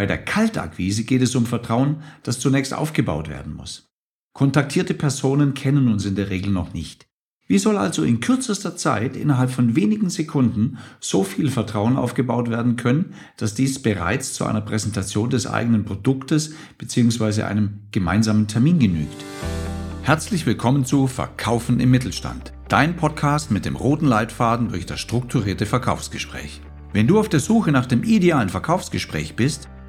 Bei der Kaltakquise geht es um Vertrauen, das zunächst aufgebaut werden muss. Kontaktierte Personen kennen uns in der Regel noch nicht. Wie soll also in kürzester Zeit, innerhalb von wenigen Sekunden, so viel Vertrauen aufgebaut werden können, dass dies bereits zu einer Präsentation des eigenen Produktes bzw. einem gemeinsamen Termin genügt? Herzlich willkommen zu Verkaufen im Mittelstand, dein Podcast mit dem roten Leitfaden durch das strukturierte Verkaufsgespräch. Wenn du auf der Suche nach dem idealen Verkaufsgespräch bist,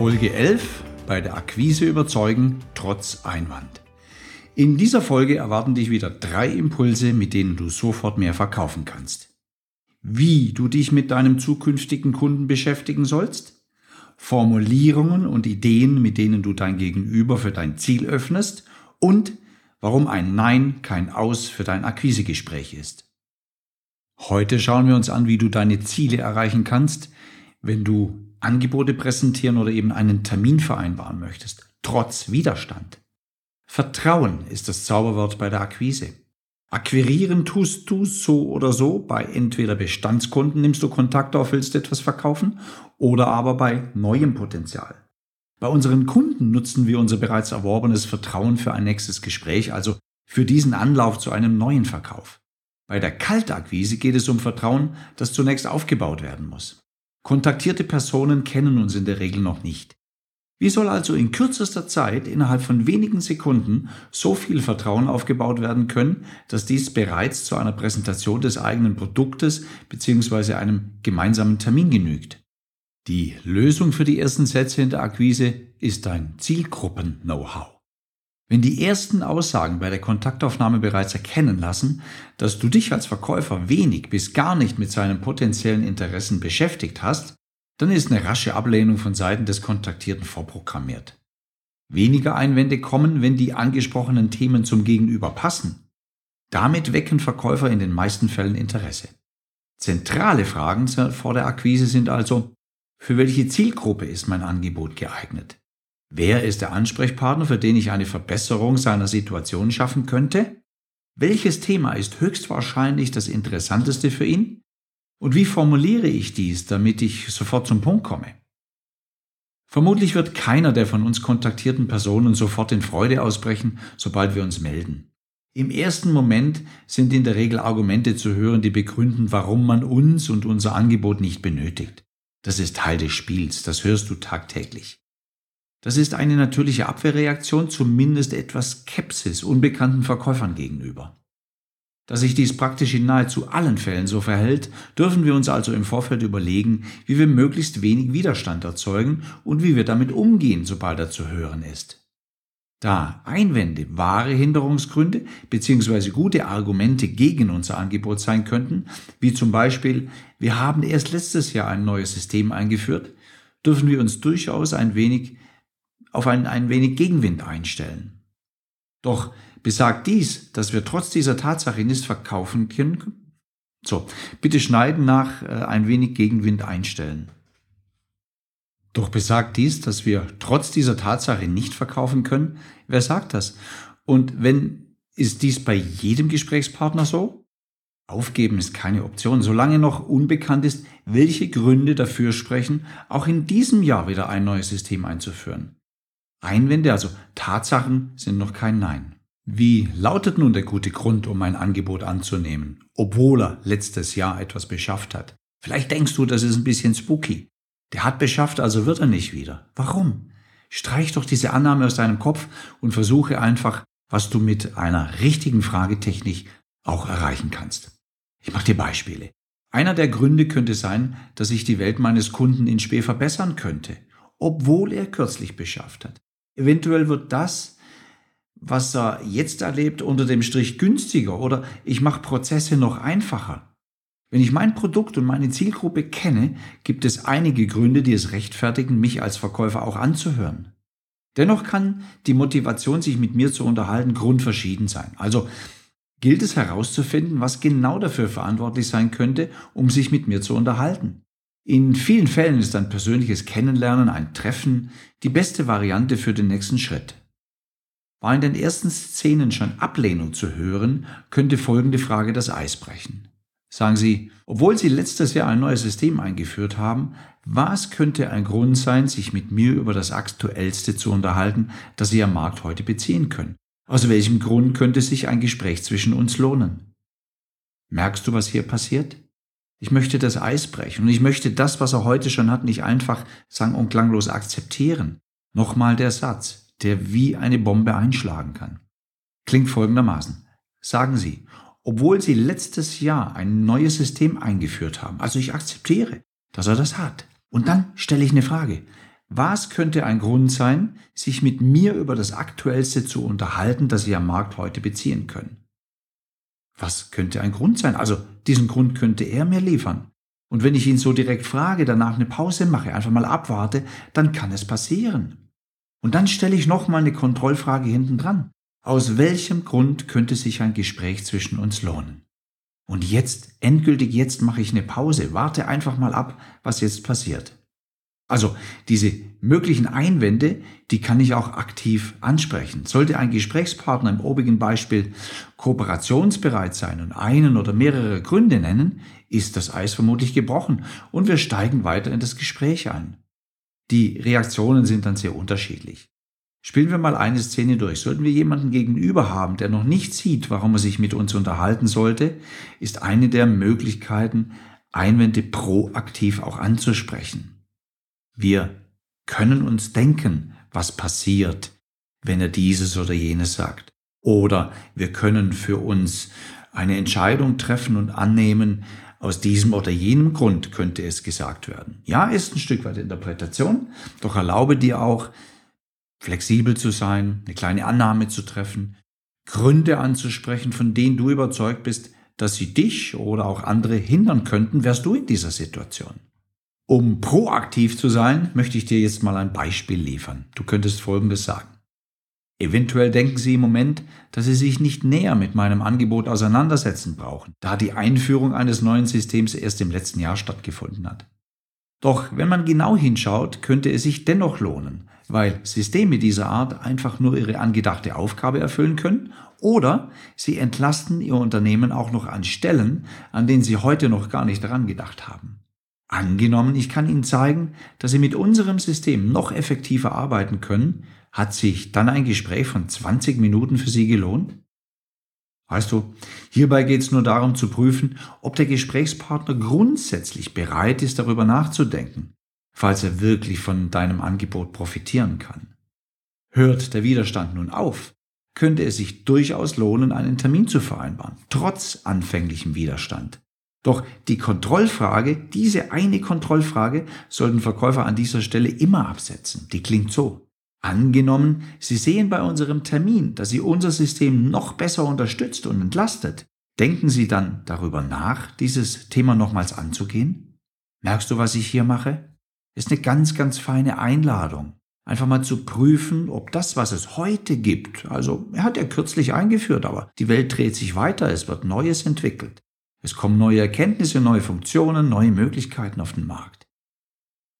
Folge 11 bei der Akquise überzeugen trotz Einwand. In dieser Folge erwarten dich wieder drei Impulse, mit denen du sofort mehr verkaufen kannst. Wie du dich mit deinem zukünftigen Kunden beschäftigen sollst, Formulierungen und Ideen, mit denen du dein Gegenüber für dein Ziel öffnest und warum ein Nein kein Aus für dein Akquisegespräch ist. Heute schauen wir uns an, wie du deine Ziele erreichen kannst, wenn du Angebote präsentieren oder eben einen Termin vereinbaren möchtest, trotz Widerstand. Vertrauen ist das Zauberwort bei der Akquise. Akquirieren tust du so oder so. Bei entweder Bestandskunden nimmst du Kontakt auf, willst etwas verkaufen oder aber bei neuem Potenzial. Bei unseren Kunden nutzen wir unser bereits erworbenes Vertrauen für ein nächstes Gespräch, also für diesen Anlauf zu einem neuen Verkauf. Bei der Kaltakquise geht es um Vertrauen, das zunächst aufgebaut werden muss. Kontaktierte Personen kennen uns in der Regel noch nicht. Wie soll also in kürzester Zeit, innerhalb von wenigen Sekunden, so viel Vertrauen aufgebaut werden können, dass dies bereits zu einer Präsentation des eigenen Produktes bzw. einem gemeinsamen Termin genügt? Die Lösung für die ersten Sätze in der Akquise ist dein Zielgruppen-Know-how. Wenn die ersten Aussagen bei der Kontaktaufnahme bereits erkennen lassen, dass du dich als Verkäufer wenig bis gar nicht mit seinen potenziellen Interessen beschäftigt hast, dann ist eine rasche Ablehnung von Seiten des Kontaktierten vorprogrammiert. Weniger Einwände kommen, wenn die angesprochenen Themen zum Gegenüber passen. Damit wecken Verkäufer in den meisten Fällen Interesse. Zentrale Fragen vor der Akquise sind also, für welche Zielgruppe ist mein Angebot geeignet? Wer ist der Ansprechpartner, für den ich eine Verbesserung seiner Situation schaffen könnte? Welches Thema ist höchstwahrscheinlich das interessanteste für ihn? Und wie formuliere ich dies, damit ich sofort zum Punkt komme? Vermutlich wird keiner der von uns kontaktierten Personen sofort in Freude ausbrechen, sobald wir uns melden. Im ersten Moment sind in der Regel Argumente zu hören, die begründen, warum man uns und unser Angebot nicht benötigt. Das ist Teil des Spiels, das hörst du tagtäglich. Das ist eine natürliche Abwehrreaktion, zumindest etwas Skepsis unbekannten Verkäufern gegenüber. Da sich dies praktisch in nahezu allen Fällen so verhält, dürfen wir uns also im Vorfeld überlegen, wie wir möglichst wenig Widerstand erzeugen und wie wir damit umgehen, sobald er zu hören ist. Da Einwände wahre Hinderungsgründe bzw. gute Argumente gegen unser Angebot sein könnten, wie zum Beispiel, wir haben erst letztes Jahr ein neues System eingeführt, dürfen wir uns durchaus ein wenig auf ein, ein wenig Gegenwind einstellen. Doch besagt dies, dass wir trotz dieser Tatsache nicht verkaufen können? So, bitte schneiden nach äh, ein wenig Gegenwind einstellen. Doch besagt dies, dass wir trotz dieser Tatsache nicht verkaufen können? Wer sagt das? Und wenn, ist dies bei jedem Gesprächspartner so? Aufgeben ist keine Option, solange noch unbekannt ist, welche Gründe dafür sprechen, auch in diesem Jahr wieder ein neues System einzuführen. Einwände, also Tatsachen, sind noch kein Nein. Wie lautet nun der gute Grund, um mein Angebot anzunehmen, obwohl er letztes Jahr etwas beschafft hat? Vielleicht denkst du, das ist ein bisschen spooky. Der hat beschafft, also wird er nicht wieder. Warum? Streich doch diese Annahme aus deinem Kopf und versuche einfach, was du mit einer richtigen Fragetechnik auch erreichen kannst. Ich mache dir Beispiele. Einer der Gründe könnte sein, dass ich die Welt meines Kunden in Spee verbessern könnte, obwohl er kürzlich beschafft hat. Eventuell wird das, was er jetzt erlebt, unter dem Strich günstiger oder ich mache Prozesse noch einfacher. Wenn ich mein Produkt und meine Zielgruppe kenne, gibt es einige Gründe, die es rechtfertigen, mich als Verkäufer auch anzuhören. Dennoch kann die Motivation, sich mit mir zu unterhalten, grundverschieden sein. Also gilt es herauszufinden, was genau dafür verantwortlich sein könnte, um sich mit mir zu unterhalten. In vielen Fällen ist ein persönliches Kennenlernen, ein Treffen, die beste Variante für den nächsten Schritt. War in den ersten Szenen schon Ablehnung zu hören, könnte folgende Frage das Eis brechen. Sagen Sie, obwohl Sie letztes Jahr ein neues System eingeführt haben, was könnte ein Grund sein, sich mit mir über das aktuellste zu unterhalten, das Sie am Markt heute beziehen können? Aus welchem Grund könnte sich ein Gespräch zwischen uns lohnen? Merkst du, was hier passiert? Ich möchte das Eis brechen und ich möchte das, was er heute schon hat, nicht einfach sang- und klanglos akzeptieren. Nochmal der Satz, der wie eine Bombe einschlagen kann. Klingt folgendermaßen. Sagen Sie, obwohl Sie letztes Jahr ein neues System eingeführt haben, also ich akzeptiere, dass er das hat. Und dann stelle ich eine Frage. Was könnte ein Grund sein, sich mit mir über das Aktuellste zu unterhalten, das Sie am Markt heute beziehen können? Was könnte ein Grund sein? Also diesen Grund könnte er mir liefern. Und wenn ich ihn so direkt frage, danach eine Pause mache, einfach mal abwarte, dann kann es passieren. Und dann stelle ich nochmal eine Kontrollfrage hinten dran. Aus welchem Grund könnte sich ein Gespräch zwischen uns lohnen? Und jetzt, endgültig jetzt mache ich eine Pause, warte einfach mal ab, was jetzt passiert. Also diese möglichen Einwände, die kann ich auch aktiv ansprechen. Sollte ein Gesprächspartner im obigen Beispiel kooperationsbereit sein und einen oder mehrere Gründe nennen, ist das Eis vermutlich gebrochen und wir steigen weiter in das Gespräch ein. Die Reaktionen sind dann sehr unterschiedlich. Spielen wir mal eine Szene durch. Sollten wir jemanden gegenüber haben, der noch nicht sieht, warum er sich mit uns unterhalten sollte, ist eine der Möglichkeiten, Einwände proaktiv auch anzusprechen. Wir können uns denken, was passiert, wenn er dieses oder jenes sagt. Oder wir können für uns eine Entscheidung treffen und annehmen, aus diesem oder jenem Grund könnte es gesagt werden. Ja, ist ein Stück weit Interpretation, doch erlaube dir auch, flexibel zu sein, eine kleine Annahme zu treffen, Gründe anzusprechen, von denen du überzeugt bist, dass sie dich oder auch andere hindern könnten, wärst du in dieser Situation. Um proaktiv zu sein, möchte ich dir jetzt mal ein Beispiel liefern. Du könntest Folgendes sagen. Eventuell denken Sie im Moment, dass Sie sich nicht näher mit meinem Angebot auseinandersetzen brauchen, da die Einführung eines neuen Systems erst im letzten Jahr stattgefunden hat. Doch wenn man genau hinschaut, könnte es sich dennoch lohnen, weil Systeme dieser Art einfach nur ihre angedachte Aufgabe erfüllen können oder sie entlasten ihr Unternehmen auch noch an Stellen, an denen sie heute noch gar nicht daran gedacht haben. Angenommen, ich kann Ihnen zeigen, dass Sie mit unserem System noch effektiver arbeiten können, hat sich dann ein Gespräch von 20 Minuten für Sie gelohnt? Weißt du, hierbei geht es nur darum zu prüfen, ob der Gesprächspartner grundsätzlich bereit ist, darüber nachzudenken, falls er wirklich von deinem Angebot profitieren kann. Hört der Widerstand nun auf, könnte es sich durchaus lohnen, einen Termin zu vereinbaren, trotz anfänglichem Widerstand. Doch die Kontrollfrage, diese eine Kontrollfrage, sollten Verkäufer an dieser Stelle immer absetzen. Die klingt so. Angenommen, Sie sehen bei unserem Termin, dass Sie unser System noch besser unterstützt und entlastet. Denken Sie dann darüber nach, dieses Thema nochmals anzugehen? Merkst du, was ich hier mache? Ist eine ganz, ganz feine Einladung. Einfach mal zu prüfen, ob das, was es heute gibt, also er hat ja kürzlich eingeführt, aber die Welt dreht sich weiter, es wird Neues entwickelt. Es kommen neue Erkenntnisse, neue Funktionen, neue Möglichkeiten auf den Markt.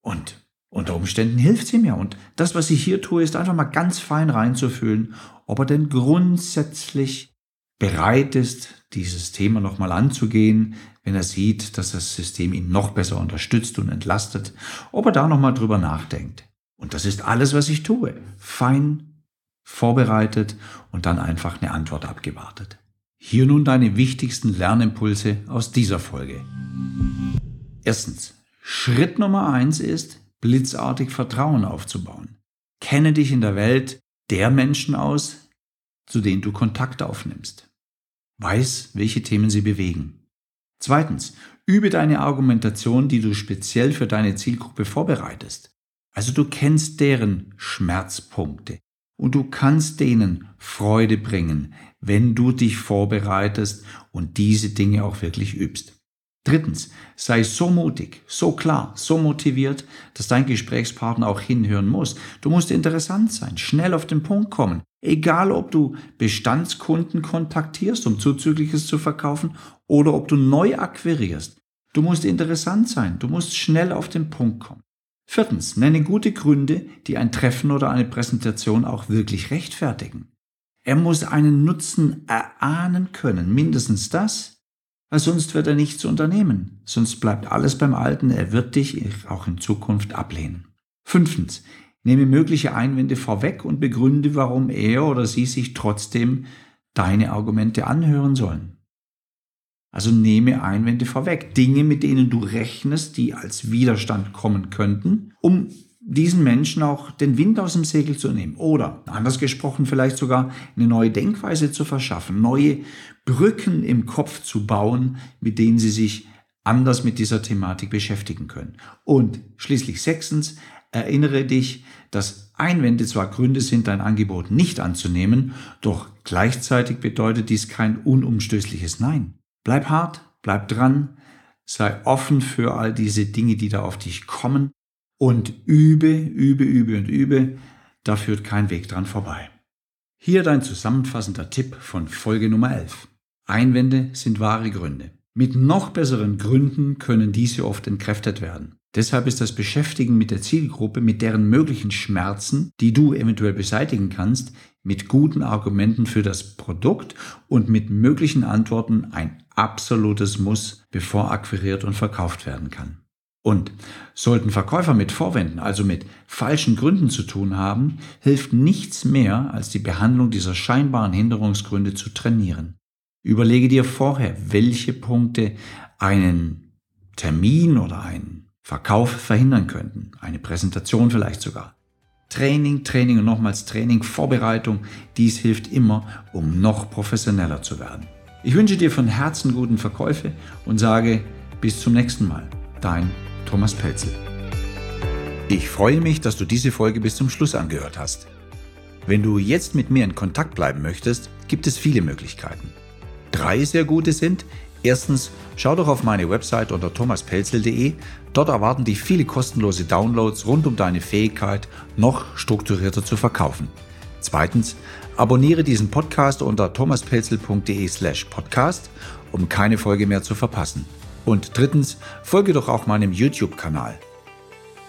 Und unter Umständen hilft sie mir. Und das, was ich hier tue, ist einfach mal ganz fein reinzufühlen, ob er denn grundsätzlich bereit ist, dieses Thema nochmal anzugehen, wenn er sieht, dass das System ihn noch besser unterstützt und entlastet, ob er da nochmal drüber nachdenkt. Und das ist alles, was ich tue. Fein vorbereitet und dann einfach eine Antwort abgewartet. Hier nun deine wichtigsten Lernimpulse aus dieser Folge. Erstens. Schritt Nummer eins ist, blitzartig Vertrauen aufzubauen. Kenne dich in der Welt der Menschen aus, zu denen du Kontakt aufnimmst. Weiß, welche Themen sie bewegen. Zweitens. Übe deine Argumentation, die du speziell für deine Zielgruppe vorbereitest. Also du kennst deren Schmerzpunkte und du kannst denen Freude bringen, wenn du dich vorbereitest und diese Dinge auch wirklich übst. Drittens, sei so mutig, so klar, so motiviert, dass dein Gesprächspartner auch hinhören muss. Du musst interessant sein, schnell auf den Punkt kommen. Egal, ob du Bestandskunden kontaktierst, um Zuzügliches zu verkaufen, oder ob du neu akquirierst. Du musst interessant sein, du musst schnell auf den Punkt kommen. Viertens, nenne gute Gründe, die ein Treffen oder eine Präsentation auch wirklich rechtfertigen. Er muss einen Nutzen erahnen können, mindestens das, weil sonst wird er nichts unternehmen. Sonst bleibt alles beim Alten. Er wird dich auch in Zukunft ablehnen. Fünftens. Nehme mögliche Einwände vorweg und begründe, warum er oder sie sich trotzdem deine Argumente anhören sollen. Also nehme Einwände vorweg, Dinge, mit denen du rechnest, die als Widerstand kommen könnten, um diesen Menschen auch den Wind aus dem Segel zu nehmen oder anders gesprochen vielleicht sogar eine neue Denkweise zu verschaffen, neue Brücken im Kopf zu bauen, mit denen sie sich anders mit dieser Thematik beschäftigen können. Und schließlich sechstens, erinnere dich, dass Einwände zwar Gründe sind, dein Angebot nicht anzunehmen, doch gleichzeitig bedeutet dies kein unumstößliches Nein. Bleib hart, bleib dran, sei offen für all diese Dinge, die da auf dich kommen und übe, übe, übe und übe, da führt kein Weg dran vorbei. Hier dein zusammenfassender Tipp von Folge Nummer 11. Einwände sind wahre Gründe. Mit noch besseren Gründen können diese oft entkräftet werden. Deshalb ist das Beschäftigen mit der Zielgruppe, mit deren möglichen Schmerzen, die du eventuell beseitigen kannst, mit guten Argumenten für das Produkt und mit möglichen Antworten ein absolutes Muss, bevor akquiriert und verkauft werden kann. Und sollten Verkäufer mit Vorwänden, also mit falschen Gründen zu tun haben, hilft nichts mehr, als die Behandlung dieser scheinbaren Hinderungsgründe zu trainieren. Überlege dir vorher, welche Punkte einen Termin oder einen Verkauf verhindern könnten, eine Präsentation vielleicht sogar. Training, Training und nochmals Training, Vorbereitung, dies hilft immer, um noch professioneller zu werden. Ich wünsche dir von Herzen guten Verkäufe und sage bis zum nächsten Mal. Dein Thomas Pelzel. Ich freue mich, dass du diese Folge bis zum Schluss angehört hast. Wenn du jetzt mit mir in Kontakt bleiben möchtest, gibt es viele Möglichkeiten. Drei sehr gute sind, erstens, schau doch auf meine Website unter thomaspelzel.de. Dort erwarten dich viele kostenlose Downloads rund um deine Fähigkeit, noch strukturierter zu verkaufen. Zweitens, abonniere diesen Podcast unter thomaspelzel.de slash podcast, um keine Folge mehr zu verpassen. Und drittens, folge doch auch meinem YouTube-Kanal.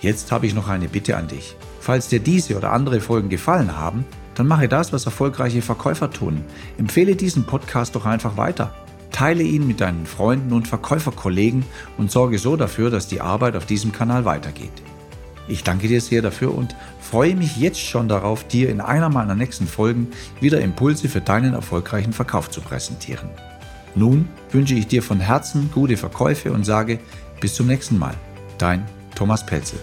Jetzt habe ich noch eine Bitte an dich. Falls dir diese oder andere Folgen gefallen haben, dann mache das, was erfolgreiche Verkäufer tun. Empfehle diesen Podcast doch einfach weiter. Teile ihn mit deinen Freunden und Verkäuferkollegen und sorge so dafür, dass die Arbeit auf diesem Kanal weitergeht. Ich danke dir sehr dafür und freue mich jetzt schon darauf, dir in einer meiner nächsten Folgen wieder Impulse für deinen erfolgreichen Verkauf zu präsentieren. Nun wünsche ich dir von Herzen gute Verkäufe und sage bis zum nächsten Mal. Dein Thomas Pelzel.